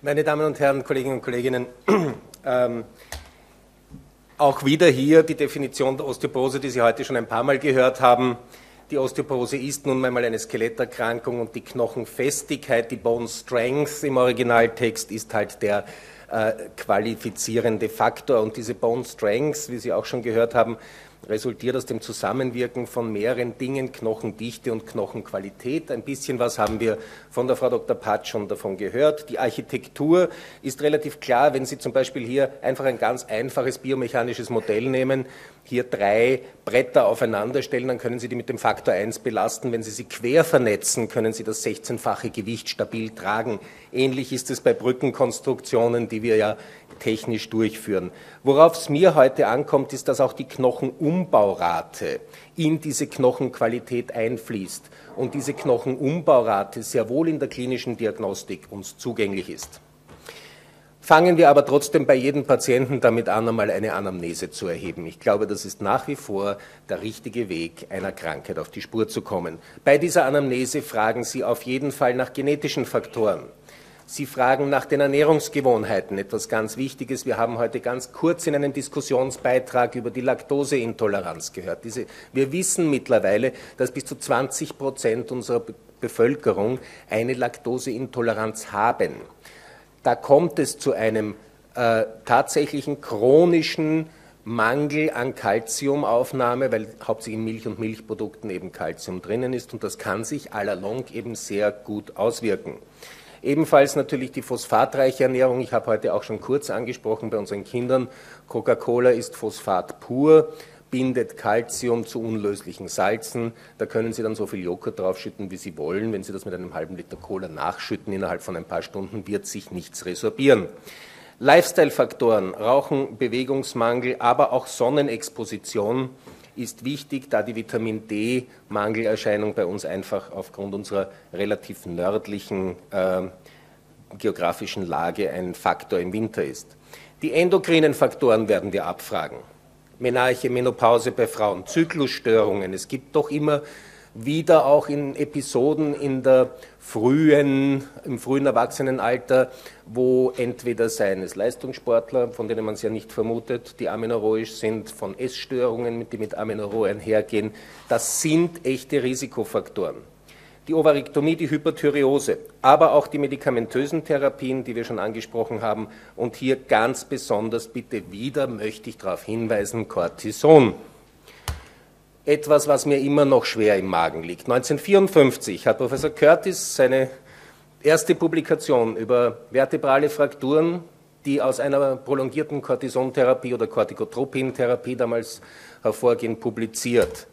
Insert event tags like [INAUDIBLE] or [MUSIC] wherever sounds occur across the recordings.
Meine Damen und Herren, Kolleginnen und Kolleginnen, [CLEARS THROAT] ähm, auch wieder hier die Definition der Osteoporose, die Sie heute schon ein paar Mal gehört haben. Die Osteoporose ist nun einmal eine Skeletterkrankung und die Knochenfestigkeit, die Bone Strength im Originaltext ist halt der äh, qualifizierende Faktor. Und diese Bone Strength, wie Sie auch schon gehört haben, resultiert aus dem Zusammenwirken von mehreren Dingen, Knochendichte und Knochenqualität. Ein bisschen was haben wir von der Frau Dr. Patsch schon davon gehört. Die Architektur ist relativ klar, wenn Sie zum Beispiel hier einfach ein ganz einfaches biomechanisches Modell nehmen, hier drei Bretter aufeinander stellen, dann können Sie die mit dem Faktor 1 belasten. Wenn Sie sie quer vernetzen, können Sie das 16-fache Gewicht stabil tragen. Ähnlich ist es bei Brückenkonstruktionen, die wir ja technisch durchführen. Worauf es mir heute ankommt, ist, dass auch die Knochenumbaurate in diese Knochenqualität einfließt und diese Knochenumbaurate sehr wohl in der klinischen Diagnostik uns zugänglich ist. Fangen wir aber trotzdem bei jedem Patienten damit an, einmal eine Anamnese zu erheben. Ich glaube, das ist nach wie vor der richtige Weg, einer Krankheit auf die Spur zu kommen. Bei dieser Anamnese fragen Sie auf jeden Fall nach genetischen Faktoren. Sie fragen nach den Ernährungsgewohnheiten, etwas ganz Wichtiges. Wir haben heute ganz kurz in einem Diskussionsbeitrag über die Laktoseintoleranz gehört. Diese, wir wissen mittlerweile, dass bis zu 20 Prozent unserer Bevölkerung eine Laktoseintoleranz haben. Da kommt es zu einem äh, tatsächlichen chronischen Mangel an Kalziumaufnahme, weil hauptsächlich in Milch und Milchprodukten eben Kalzium drinnen ist und das kann sich à la longue eben sehr gut auswirken. Ebenfalls natürlich die phosphatreiche Ernährung. Ich habe heute auch schon kurz angesprochen bei unseren Kindern. Coca-Cola ist Phosphat pur, bindet Calcium zu unlöslichen Salzen. Da können Sie dann so viel Joghurt draufschütten, wie Sie wollen. Wenn Sie das mit einem halben Liter Cola nachschütten, innerhalb von ein paar Stunden wird sich nichts resorbieren. Lifestyle-Faktoren, Rauchen, Bewegungsmangel, aber auch Sonnenexposition ist wichtig, da die Vitamin D-Mangelerscheinung bei uns einfach aufgrund unserer relativ nördlichen äh, geografischen Lage ein Faktor im Winter ist. Die endokrinen Faktoren werden wir abfragen. Menarche, Menopause bei Frauen, Zyklusstörungen. Es gibt doch immer wieder auch in Episoden in der frühen, im frühen Erwachsenenalter, wo entweder seien es Leistungssportler, von denen man es ja nicht vermutet, die amenorrhoisch sind, von Essstörungen, die mit Amenorrhoe einhergehen, das sind echte Risikofaktoren. Die Ovarektomie, die Hyperthyreose, aber auch die medikamentösen Therapien, die wir schon angesprochen haben. Und hier ganz besonders bitte wieder möchte ich darauf hinweisen, Cortison etwas, was mir immer noch schwer im Magen liegt. 1954 hat Professor Curtis seine erste Publikation über vertebrale Frakturen, die aus einer prolongierten Cortisontherapie oder Corticotropintherapie damals hervorgehen, publiziert.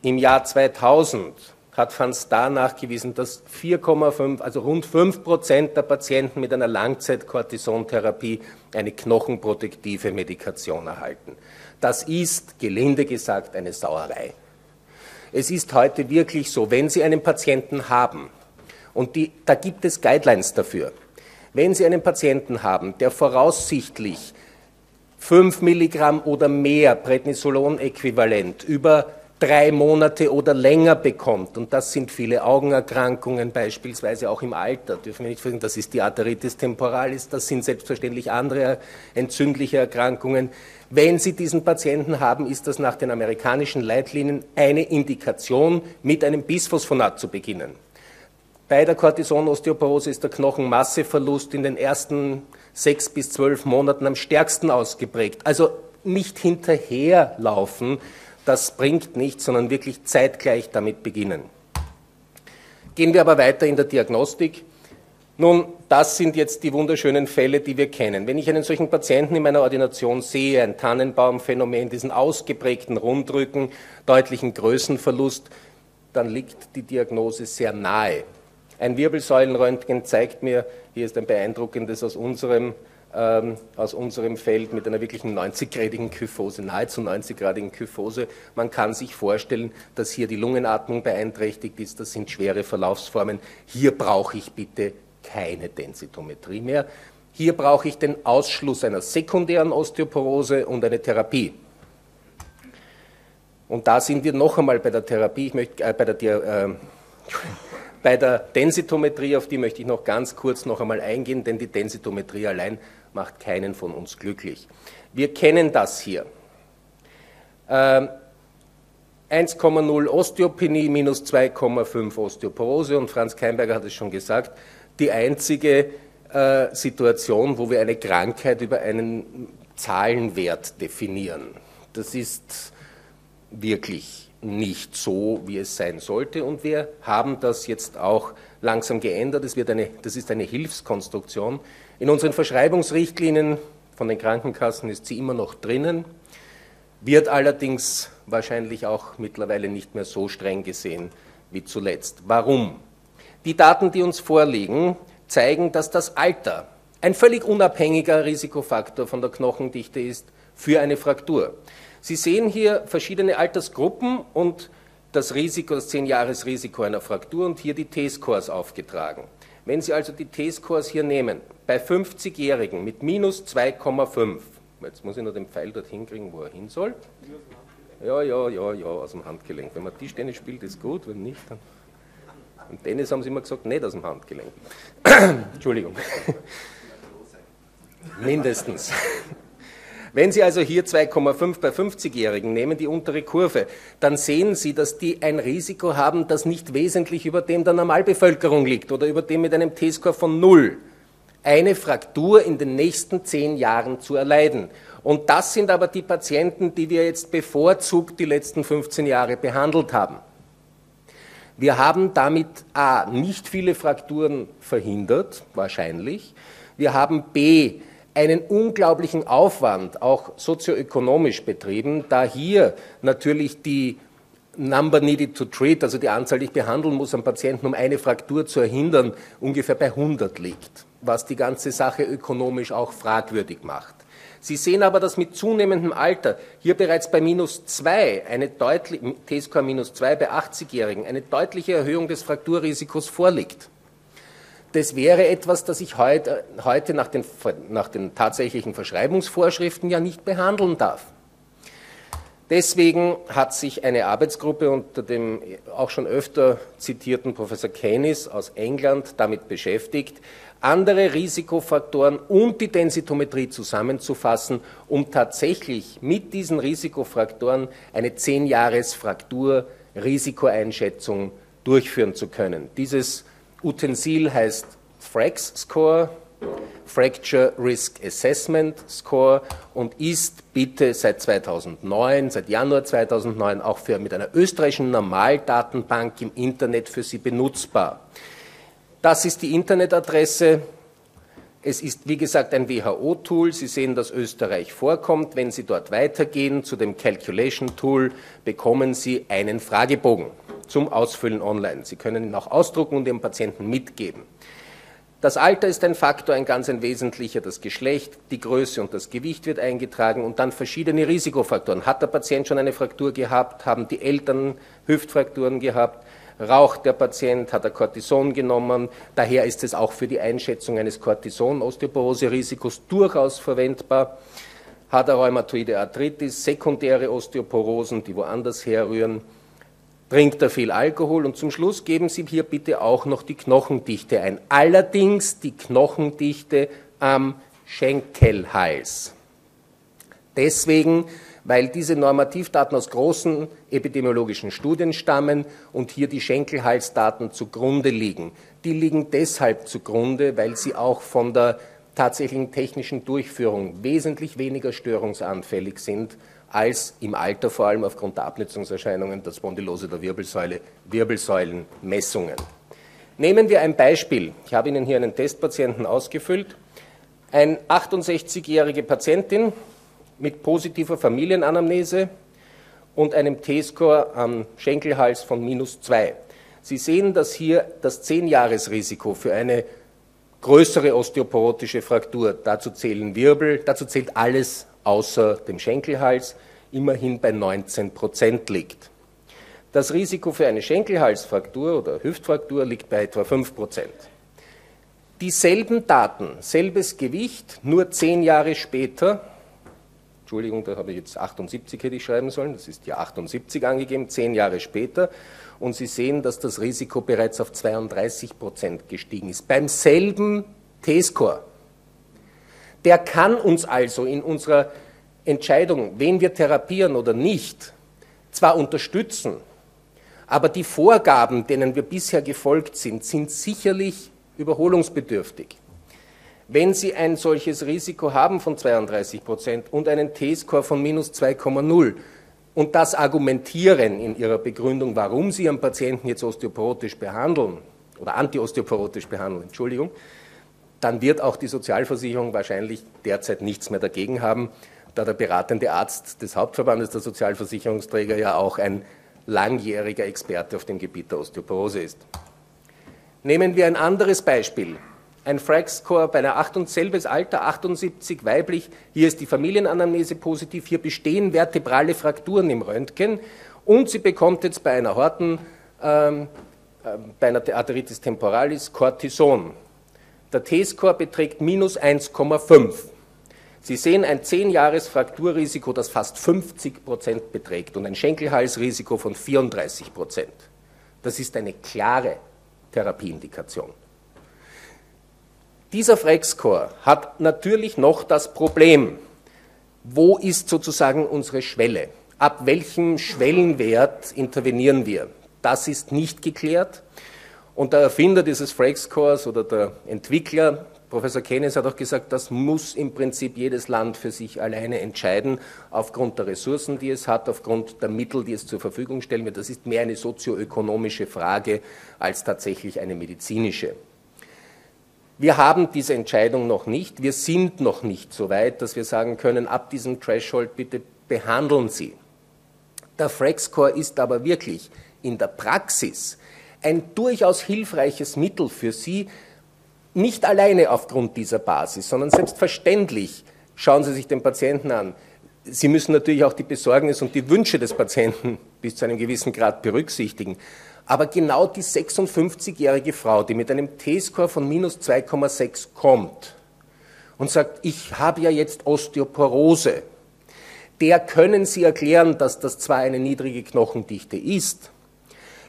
Im Jahr 2000 hat Van Staar nachgewiesen, dass 4,5, also rund 5 Prozent der Patienten mit einer Langzeit-Cortisontherapie eine knochenprotektive Medikation erhalten. Das ist, gelinde gesagt, eine Sauerei. Es ist heute wirklich so, wenn Sie einen Patienten haben, und die, da gibt es Guidelines dafür, wenn Sie einen Patienten haben, der voraussichtlich 5 Milligramm oder mehr Prednisolon-Äquivalent über drei Monate oder länger bekommt, und das sind viele Augenerkrankungen, beispielsweise auch im Alter, dürfen wir nicht vergessen, das ist die Arteritis temporalis, das sind selbstverständlich andere entzündliche Erkrankungen. Wenn Sie diesen Patienten haben, ist das nach den amerikanischen Leitlinien eine Indikation, mit einem Bisphosphonat zu beginnen. Bei der Cortisonosteoporose ist der Knochenmasseverlust in den ersten sechs bis zwölf Monaten am stärksten ausgeprägt. Also nicht hinterherlaufen, das bringt nichts, sondern wirklich zeitgleich damit beginnen. Gehen wir aber weiter in der Diagnostik. Nun, das sind jetzt die wunderschönen Fälle, die wir kennen. Wenn ich einen solchen Patienten in meiner Ordination sehe, ein Tannenbaumphänomen, diesen ausgeprägten Rundrücken, deutlichen Größenverlust, dann liegt die Diagnose sehr nahe. Ein Wirbelsäulenröntgen zeigt mir, hier ist ein beeindruckendes aus unserem ähm, aus unserem Feld mit einer wirklichen 90-gradigen Kyphose, nahezu 90-gradigen Kyphose. Man kann sich vorstellen, dass hier die Lungenatmung beeinträchtigt ist. Das sind schwere Verlaufsformen. Hier brauche ich bitte keine Densitometrie mehr. Hier brauche ich den Ausschluss einer sekundären Osteoporose und eine Therapie. Und da sind wir noch einmal bei der Therapie, ich möchte, äh, bei der, äh, Bei der Densitometrie, auf die möchte ich noch ganz kurz noch einmal eingehen, denn die Densitometrie allein macht keinen von uns glücklich. Wir kennen das hier. Ähm, 1,0 Osteopenie minus 2,5 Osteoporose und Franz Keimberger hat es schon gesagt, die einzige äh, Situation, wo wir eine Krankheit über einen Zahlenwert definieren. Das ist wirklich nicht so, wie es sein sollte und wir haben das jetzt auch langsam geändert. Es wird eine, das ist eine Hilfskonstruktion. In unseren Verschreibungsrichtlinien von den Krankenkassen ist sie immer noch drinnen, wird allerdings wahrscheinlich auch mittlerweile nicht mehr so streng gesehen wie zuletzt. Warum? Die Daten, die uns vorliegen, zeigen, dass das Alter ein völlig unabhängiger Risikofaktor von der Knochendichte ist für eine Fraktur. Sie sehen hier verschiedene Altersgruppen und das Risiko, das 10-Jahres-Risiko einer Fraktur und hier die T-Scores aufgetragen. Wenn Sie also die T-Scores hier nehmen, bei 50-Jährigen mit minus 2,5, jetzt muss ich nur den Pfeil dorthin kriegen, wo er hin soll. Ja, ja, ja, ja, aus dem Handgelenk. Wenn man Tischtennis spielt, ist gut, wenn nicht, dann. Im Tennis haben sie immer gesagt, nicht aus dem Handgelenk. [COUGHS] Entschuldigung. [LAUGHS] Mindestens. Wenn Sie also hier 2,5 bei 50-Jährigen nehmen, die untere Kurve, dann sehen Sie, dass die ein Risiko haben, das nicht wesentlich über dem der Normalbevölkerung liegt oder über dem mit einem T-Score von 0 eine Fraktur in den nächsten zehn Jahren zu erleiden. Und das sind aber die Patienten, die wir jetzt bevorzugt die letzten 15 Jahre behandelt haben. Wir haben damit A, nicht viele Frakturen verhindert, wahrscheinlich. Wir haben B, einen unglaublichen Aufwand, auch sozioökonomisch betrieben, da hier natürlich die Number needed to treat, also die Anzahl, die ich behandeln muss am Patienten, um eine Fraktur zu erhindern, ungefähr bei 100 liegt, was die ganze Sache ökonomisch auch fragwürdig macht. Sie sehen aber, dass mit zunehmendem Alter hier bereits bei minus 2, eine deutliche, T-Score minus 2 bei 80-Jährigen, eine deutliche Erhöhung des Frakturrisikos vorliegt. Das wäre etwas, das ich heute, heute nach, den, nach den tatsächlichen Verschreibungsvorschriften ja nicht behandeln darf. Deswegen hat sich eine Arbeitsgruppe unter dem auch schon öfter zitierten Professor Keynes aus England damit beschäftigt, andere Risikofaktoren und die Densitometrie zusammenzufassen, um tatsächlich mit diesen Risikofaktoren eine 10-Jahres-Fraktur-Risikoeinschätzung durchführen zu können. Dieses Utensil heißt FRAX Score, Fracture Risk Assessment Score und ist bitte seit 2009, seit Januar 2009 auch für, mit einer österreichischen Normaldatenbank im Internet für Sie benutzbar. Das ist die Internetadresse. Es ist, wie gesagt, ein WHO-Tool. Sie sehen, dass Österreich vorkommt. Wenn Sie dort weitergehen zu dem Calculation-Tool, bekommen Sie einen Fragebogen zum Ausfüllen online. Sie können ihn auch ausdrucken und Ihrem Patienten mitgeben. Das Alter ist ein Faktor, ein ganz ein wesentlicher, das Geschlecht, die Größe und das Gewicht wird eingetragen und dann verschiedene Risikofaktoren. Hat der Patient schon eine Fraktur gehabt? Haben die Eltern Hüftfrakturen gehabt? Raucht der Patient, hat er Cortison genommen. Daher ist es auch für die Einschätzung eines Cortison-Osteoporose-Risikos durchaus verwendbar. Hat er rheumatoide Arthritis, sekundäre Osteoporosen, die woanders herrühren. Trinkt er viel Alkohol und zum Schluss geben Sie hier bitte auch noch die Knochendichte ein. Allerdings die Knochendichte am Schenkelhals. Deswegen weil diese Normativdaten aus großen epidemiologischen Studien stammen und hier die Schenkelhalsdaten zugrunde liegen. Die liegen deshalb zugrunde, weil sie auch von der tatsächlichen technischen Durchführung wesentlich weniger störungsanfällig sind als im Alter vor allem aufgrund der Abnützungserscheinungen der Spondylose der Wirbelsäule, Wirbelsäulenmessungen. Nehmen wir ein Beispiel. Ich habe Ihnen hier einen Testpatienten ausgefüllt. Eine 68-jährige Patientin, mit positiver Familienanamnese und einem T-Score am Schenkelhals von minus 2. Sie sehen, dass hier das 10-Jahres-Risiko für eine größere osteoporotische Fraktur, dazu zählen Wirbel, dazu zählt alles außer dem Schenkelhals, immerhin bei 19 Prozent liegt. Das Risiko für eine Schenkelhalsfraktur oder Hüftfraktur liegt bei etwa 5 Prozent. Dieselben Daten, selbes Gewicht, nur zehn Jahre später Entschuldigung, da habe ich jetzt 78 hätte ich schreiben sollen, das ist ja 78 angegeben, zehn Jahre später. und Sie sehen, dass das Risiko bereits auf 32 Prozent gestiegen ist. Beim selben T-Score. Der kann uns also in unserer Entscheidung, wen wir therapieren oder nicht, zwar unterstützen, aber die Vorgaben, denen wir bisher gefolgt sind, sind sicherlich überholungsbedürftig. Wenn Sie ein solches Risiko haben von 32 Prozent und einen T-Score von minus 2,0 und das argumentieren in Ihrer Begründung, warum Sie einen Patienten jetzt osteoporotisch behandeln oder antiosteoporotisch behandeln, Entschuldigung, dann wird auch die Sozialversicherung wahrscheinlich derzeit nichts mehr dagegen haben, da der beratende Arzt des Hauptverbandes der Sozialversicherungsträger ja auch ein langjähriger Experte auf dem Gebiet der Osteoporose ist. Nehmen wir ein anderes Beispiel ein Frax-Score bei einer 8 und selbes Alter, 78 weiblich. Hier ist die Familienanamnese positiv. Hier bestehen vertebrale Frakturen im Röntgen. Und sie bekommt jetzt bei einer Horten, ähm, äh, bei einer Arteritis temporalis Cortison. Der T-Score beträgt minus 1,5. Sie sehen ein 10-Jahres-Frakturrisiko, das fast 50 Prozent beträgt und ein Schenkelhalsrisiko von 34 Prozent. Das ist eine klare Therapieindikation. Dieser Frex-Score hat natürlich noch das Problem, wo ist sozusagen unsere Schwelle? Ab welchem Schwellenwert intervenieren wir? Das ist nicht geklärt. Und der Erfinder dieses Frex-Scores oder der Entwickler, Professor Keynes, hat auch gesagt, das muss im Prinzip jedes Land für sich alleine entscheiden, aufgrund der Ressourcen, die es hat, aufgrund der Mittel, die es zur Verfügung stellen wird. Das ist mehr eine sozioökonomische Frage als tatsächlich eine medizinische. Wir haben diese Entscheidung noch nicht. Wir sind noch nicht so weit, dass wir sagen können, ab diesem Threshold bitte behandeln Sie. Der Frax-Score ist aber wirklich in der Praxis ein durchaus hilfreiches Mittel für Sie, nicht alleine aufgrund dieser Basis, sondern selbstverständlich schauen Sie sich den Patienten an. Sie müssen natürlich auch die Besorgnis und die Wünsche des Patienten [LAUGHS] bis zu einem gewissen Grad berücksichtigen. Aber genau die 56-jährige Frau, die mit einem T-Score von minus 2,6 kommt und sagt, ich habe ja jetzt Osteoporose, der können Sie erklären, dass das zwar eine niedrige Knochendichte ist,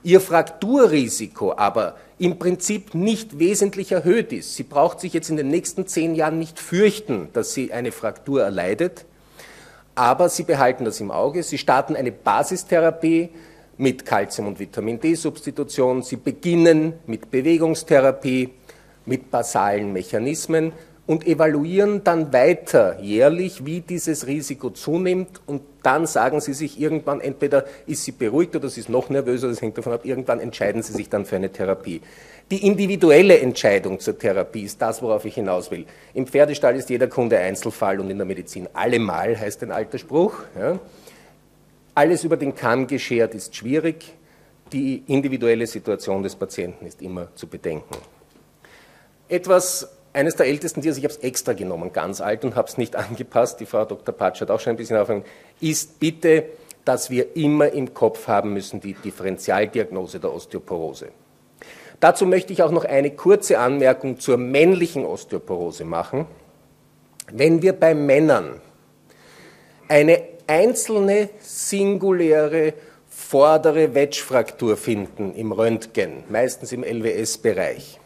Ihr Frakturrisiko aber im Prinzip nicht wesentlich erhöht ist. Sie braucht sich jetzt in den nächsten zehn Jahren nicht fürchten, dass sie eine Fraktur erleidet, aber Sie behalten das im Auge. Sie starten eine Basistherapie, mit Calcium- und Vitamin D-Substitution. Sie beginnen mit Bewegungstherapie, mit basalen Mechanismen und evaluieren dann weiter jährlich, wie dieses Risiko zunimmt und dann sagen Sie sich irgendwann, entweder ist sie beruhigt oder sie ist noch nervöser, das hängt davon ab, irgendwann entscheiden Sie sich dann für eine Therapie. Die individuelle Entscheidung zur Therapie ist das, worauf ich hinaus will. Im Pferdestall ist jeder Kunde Einzelfall und in der Medizin allemal, heißt ein alter Spruch. Ja. Alles über den Kamm geschert ist schwierig. Die individuelle Situation des Patienten ist immer zu bedenken. Etwas, eines der ältesten Tiere, ich habe es extra genommen, ganz alt und habe es nicht [LAUGHS] angepasst, die Frau Dr. Patsch hat auch schon ein bisschen aufgehört, ist bitte, dass wir immer im Kopf haben müssen die Differentialdiagnose der Osteoporose. Dazu möchte ich auch noch eine kurze Anmerkung zur männlichen Osteoporose machen. Wenn wir bei Männern eine einzelne singuläre vordere Wedge-Fraktur finden im Röntgen, meistens im LWS-Bereich.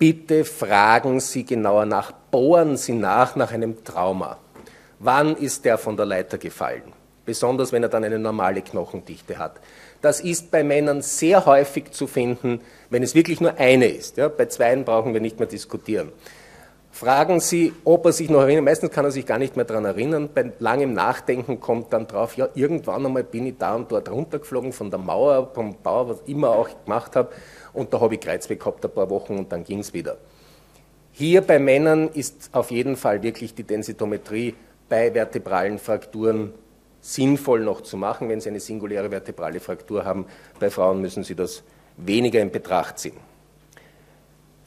Bitte fragen Sie genauer nach, bohren Sie nach nach einem Trauma. Wann ist der von der Leiter gefallen? Besonders wenn er dann eine normale Knochendichte hat. Das ist bei Männern sehr häufig zu finden, wenn es wirklich nur eine ist. Ja, bei zweien brauchen wir nicht mehr diskutieren. Fragen Sie, ob er sich noch erinnert. Meistens kann er sich gar nicht mehr daran erinnern. Bei langem Nachdenken kommt dann drauf, ja, irgendwann einmal bin ich da und dort runtergeflogen von der Mauer, vom Bauer, was immer auch gemacht habe. Und da habe ich Kreuzweh gehabt ein paar Wochen und dann ging es wieder. Hier bei Männern ist auf jeden Fall wirklich die Densitometrie bei vertebralen Frakturen sinnvoll noch zu machen, wenn Sie eine singuläre vertebrale Fraktur haben. Bei Frauen müssen Sie das weniger in Betracht ziehen.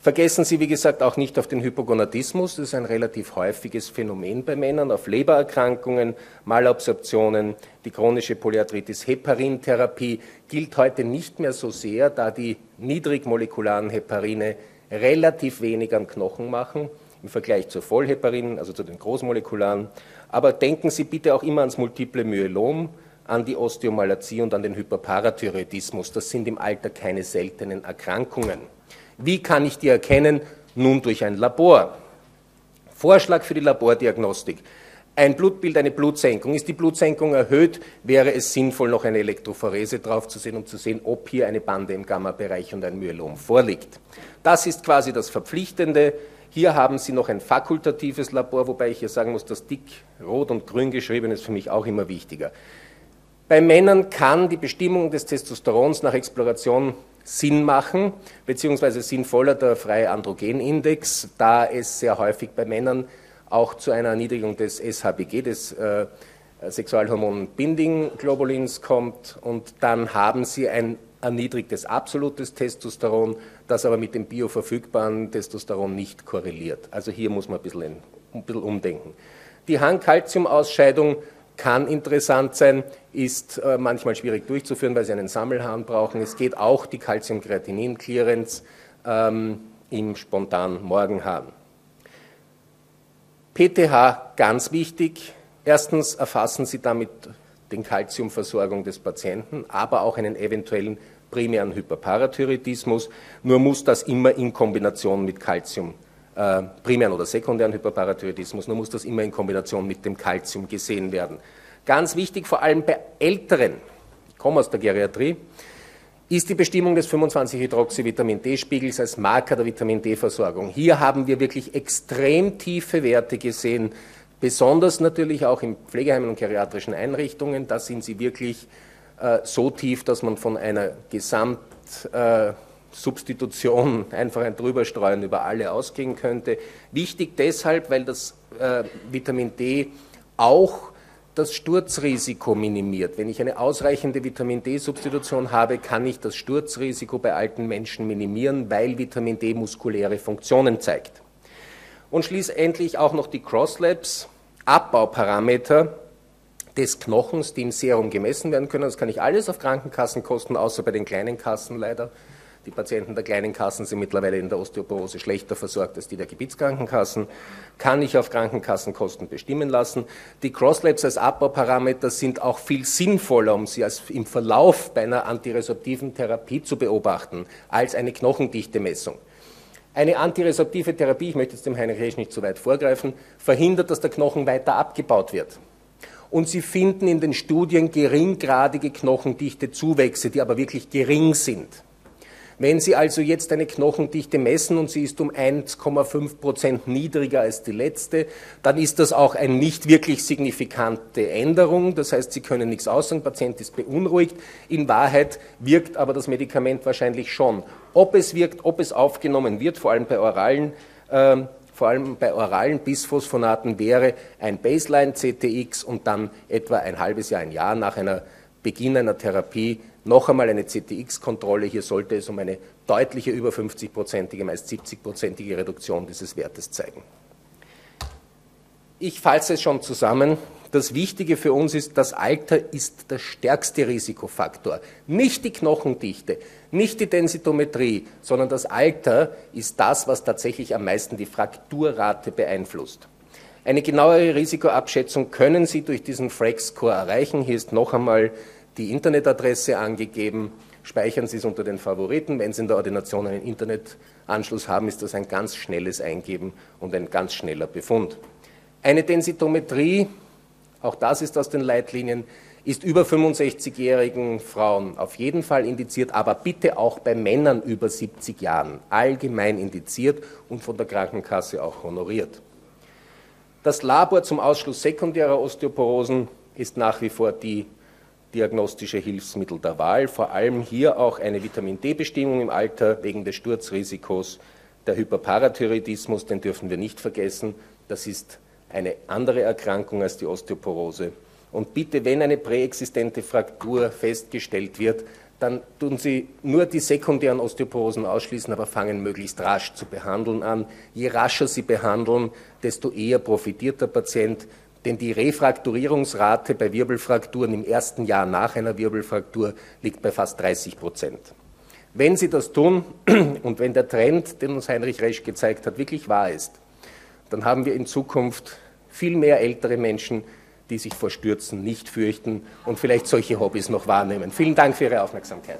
Vergessen Sie, wie gesagt, auch nicht auf den Hypogonadismus. Das ist ein relativ häufiges Phänomen bei Männern, auf Lebererkrankungen, Malabsorptionen, die chronische Polyarthritis. Heparintherapie gilt heute nicht mehr so sehr, da die niedrigmolekularen Heparine relativ wenig am Knochen machen im Vergleich zur Vollheparin, also zu den großmolekularen. Aber denken Sie bitte auch immer ans multiple Myelom. an die Osteomalazie und an den Hyperparathyroidismus. Das sind im Alter keine seltenen Erkrankungen. Wie kann ich die erkennen? Nun durch ein Labor. Vorschlag für die Labordiagnostik. Ein Blutbild, eine Blutsenkung. Ist die Blutsenkung erhöht, wäre es sinnvoll, noch eine Elektrophorese draufzusehen, um zu sehen, ob hier eine Bande im Gamma-Bereich und ein Myelom vorliegt. Das ist quasi das Verpflichtende. Hier haben Sie noch ein fakultatives Labor, wobei ich hier sagen muss, das dick rot und grün geschrieben ist für mich auch immer wichtiger. Bei Männern kann die Bestimmung des Testosterons nach Exploration Sinn machen, beziehungsweise sinnvoller der freie Androgenindex, da es sehr häufig bei Männern auch zu einer Erniedrigung des SHBG, des äh, Sexualhormon Binding Globulins kommt und dann haben sie ein erniedrigtes absolutes Testosteron, das aber mit dem bioverfügbaren Testosteron nicht korreliert. Also hier muss man ein bisschen, ein bisschen umdenken. Die Harnkalziumausscheidung kann interessant sein, ist äh, manchmal schwierig durchzuführen, weil Sie einen Sammelhahn brauchen. Es geht auch die Calcium-Kreatinin-Clearance ähm, im spontanen Morgenhahn. PTH ganz wichtig. Erstens erfassen Sie damit den Kalziumversorgung des Patienten, aber auch einen eventuellen primären Hyperparathyroidismus. Nur muss das immer in Kombination mit Kalzium äh, primären oder sekundären Hyperparathyroidismus, nur muss das immer in Kombination mit dem Kalzium gesehen werden. Ganz wichtig, vor allem bei Älteren, ich komme aus der Geriatrie, ist die Bestimmung des 25-Hydroxy-Vitamin-D-Spiegels als Marker der Vitamin-D-Versorgung. Hier haben wir wirklich extrem tiefe Werte gesehen, besonders natürlich auch in Pflegeheimen und geriatrischen Einrichtungen. Da sind sie wirklich äh, so tief, dass man von einer Gesamt- äh, Substitution, einfach ein Drüberstreuen über alle ausgehen könnte. Wichtig deshalb, weil das äh, Vitamin D auch das Sturzrisiko minimiert. Wenn ich eine ausreichende Vitamin D-Substitution habe, kann ich das Sturzrisiko bei alten Menschen minimieren, weil Vitamin D muskuläre Funktionen zeigt. Und schließlich auch noch die Crosslabs, Abbauparameter des Knochens, die im Serum gemessen werden können. Das kann ich alles auf Krankenkassenkosten, außer bei den kleinen Kassen leider die Patienten der kleinen Kassen sind mittlerweile in der Osteoporose schlechter versorgt als die der Gebietskrankenkassen. Kann ich auf Krankenkassenkosten bestimmen lassen. Die Crosslabs als Abbauparameter sind auch viel sinnvoller, um sie als im Verlauf bei einer antiresorptiven Therapie zu beobachten, als eine Knochendichte-Messung. Eine antiresorptive Therapie, ich möchte jetzt dem Heinrich Resch nicht zu weit vorgreifen, verhindert, dass der Knochen weiter abgebaut wird. Und Sie finden in den Studien geringgradige Knochendichte-Zuwächse, die aber wirklich gering sind. Wenn Sie also jetzt eine Knochendichte messen und sie ist um 1,5 Prozent niedriger als die letzte, dann ist das auch eine nicht wirklich signifikante Änderung. Das heißt, Sie können nichts aussagen, der Patient ist beunruhigt. In Wahrheit wirkt aber das Medikament wahrscheinlich schon. Ob es wirkt, ob es aufgenommen wird, vor allem bei oralen äh, vor allem bei oralen Bisphosphonaten wäre ein Baseline-CTX und dann etwa ein halbes Jahr, ein Jahr nach einer Beginn einer Therapie noch einmal eine CTX-Kontrolle. Hier sollte es um eine deutliche über 50-prozentige, meist 70-prozentige Reduktion dieses Wertes zeigen. Ich fasse es schon zusammen. Das Wichtige für uns ist, das Alter ist der stärkste Risikofaktor. Nicht die Knochendichte, nicht die Densitometrie, sondern das Alter ist das, was tatsächlich am meisten die Frakturrate beeinflusst. Eine genauere Risikoabschätzung können Sie durch diesen Frex-Score erreichen. Hier ist noch einmal die Internetadresse angegeben. Speichern Sie es unter den Favoriten. Wenn Sie in der Ordination einen Internetanschluss haben, ist das ein ganz schnelles Eingeben und ein ganz schneller Befund. Eine Densitometrie, auch das ist aus den Leitlinien, ist über 65-jährigen Frauen auf jeden Fall indiziert, aber bitte auch bei Männern über 70 Jahren allgemein indiziert und von der Krankenkasse auch honoriert. Das Labor zum Ausschluss sekundärer Osteoporosen ist nach wie vor die diagnostische Hilfsmittel der Wahl, vor allem hier auch eine Vitamin D-Bestimmung im Alter wegen des Sturzrisikos. Der Hyperparathyroidismus, den dürfen wir nicht vergessen, das ist eine andere Erkrankung als die Osteoporose. Und bitte, wenn eine präexistente Fraktur festgestellt wird, dann tun Sie nur die sekundären Osteoporosen ausschließen, aber fangen möglichst rasch zu behandeln an. Je rascher Sie behandeln, desto eher profitiert der Patient, denn die Refrakturierungsrate bei Wirbelfrakturen im ersten Jahr nach einer Wirbelfraktur liegt bei fast 30 Prozent. Wenn Sie das tun [CLEARS THROAT] und wenn der Trend, den uns Heinrich Resch gezeigt hat, wirklich wahr ist, dann haben wir in Zukunft viel mehr ältere Menschen, die sich vor Stürzen nicht fürchten und vielleicht solche Hobbys noch wahrnehmen. Vielen Dank für Ihre Aufmerksamkeit.